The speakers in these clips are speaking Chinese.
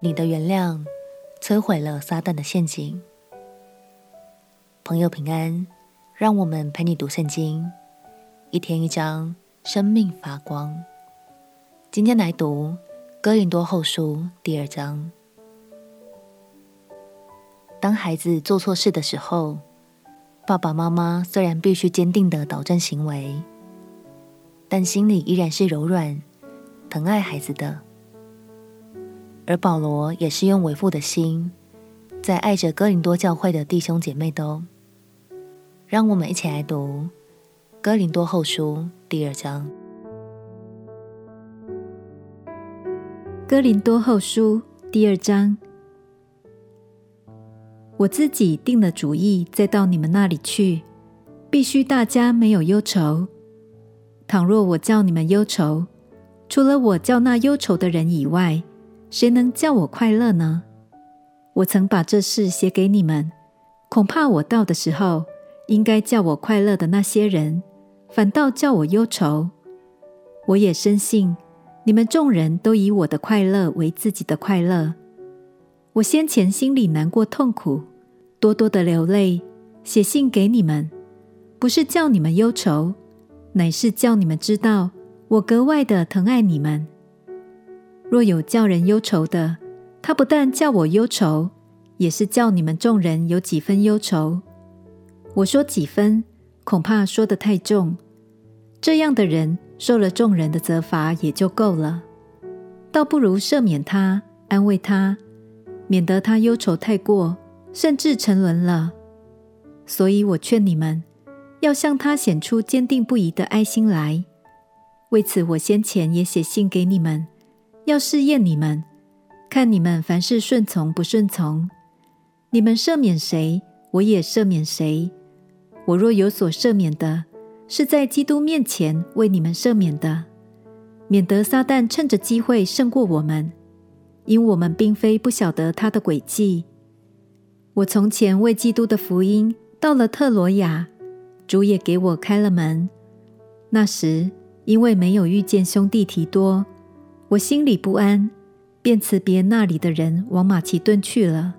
你的原谅摧毁了撒旦的陷阱。朋友平安，让我们陪你读圣经，一天一章，生命发光。今天来读哥林多后书第二章。当孩子做错事的时候，爸爸妈妈虽然必须坚定的导正行为，但心里依然是柔软、疼爱孩子的。而保罗也是用为父的心，在爱着哥林多教会的弟兄姐妹都。让我们一起来读《哥林多后书》第二章。《哥林多后书》第二章，我自己定了主意，再到你们那里去，必须大家没有忧愁。倘若我叫你们忧愁，除了我叫那忧愁的人以外，谁能叫我快乐呢？我曾把这事写给你们，恐怕我到的时候，应该叫我快乐的那些人，反倒叫我忧愁。我也深信，你们众人都以我的快乐为自己的快乐。我先前心里难过痛苦，多多的流泪，写信给你们，不是叫你们忧愁，乃是叫你们知道，我格外的疼爱你们。若有叫人忧愁的，他不但叫我忧愁，也是叫你们众人有几分忧愁。我说几分，恐怕说得太重。这样的人受了众人的责罚也就够了，倒不如赦免他，安慰他，免得他忧愁太过，甚至沉沦了。所以我劝你们，要向他显出坚定不移的爱心来。为此，我先前也写信给你们。要试验你们，看你们凡事顺从不顺从。你们赦免谁，我也赦免谁。我若有所赦免的，是在基督面前为你们赦免的，免得撒旦趁着机会胜过我们，因我们并非不晓得他的诡计。我从前为基督的福音到了特罗亚，主也给我开了门。那时因为没有遇见兄弟提多。我心里不安，便辞别那里的人，往马其顿去了。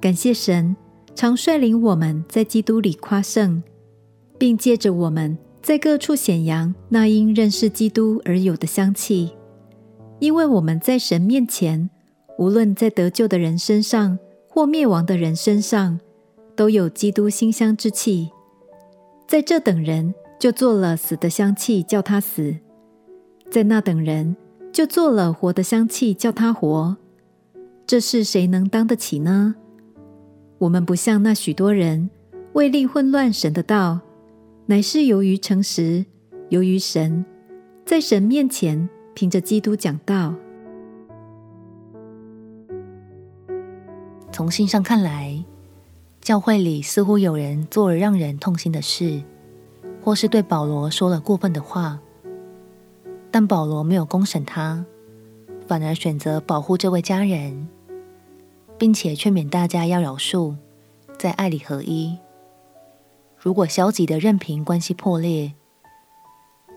感谢神，常率领我们在基督里夸胜，并借着我们在各处显扬那因认识基督而有的香气。因为我们在神面前，无论在得救的人身上或灭亡的人身上，都有基督馨香之气。在这等人就做了死的香气，叫他死；在那等人。就做了活的香气，叫他活。这事谁能当得起呢？我们不像那许多人，为利混乱神的道，乃是由于诚实，由于神，在神面前凭着基督讲道。从信上看来，教会里似乎有人做了让人痛心的事，或是对保罗说了过分的话。但保罗没有公审他，反而选择保护这位家人，并且劝勉大家要饶恕，在爱里合一。如果消极的任凭关系破裂，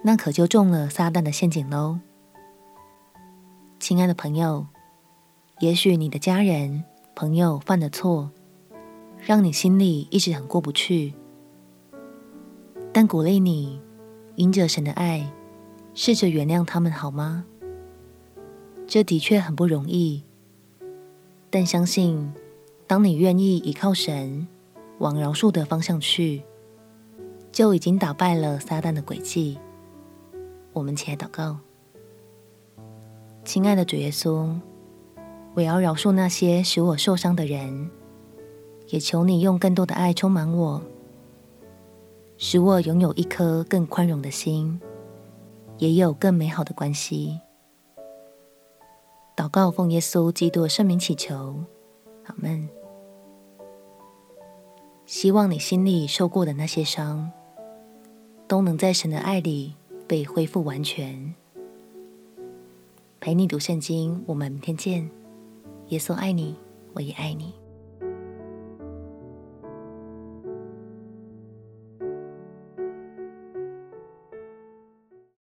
那可就中了撒旦的陷阱喽。亲爱的朋友，也许你的家人、朋友犯的错，让你心里一直很过不去，但鼓励你，迎着神的爱。试着原谅他们好吗？这的确很不容易，但相信当你愿意依靠神，往饶恕的方向去，就已经打败了撒旦的诡计。我们起来祷告，亲爱的主耶稣，我要饶恕那些使我受伤的人，也求你用更多的爱充满我，使我拥有一颗更宽容的心。也有更美好的关系。祷告奉耶稣基督圣名祈求，阿门。希望你心里受过的那些伤，都能在神的爱里被恢复完全。陪你读圣经，我们明天见。耶稣爱你，我也爱你。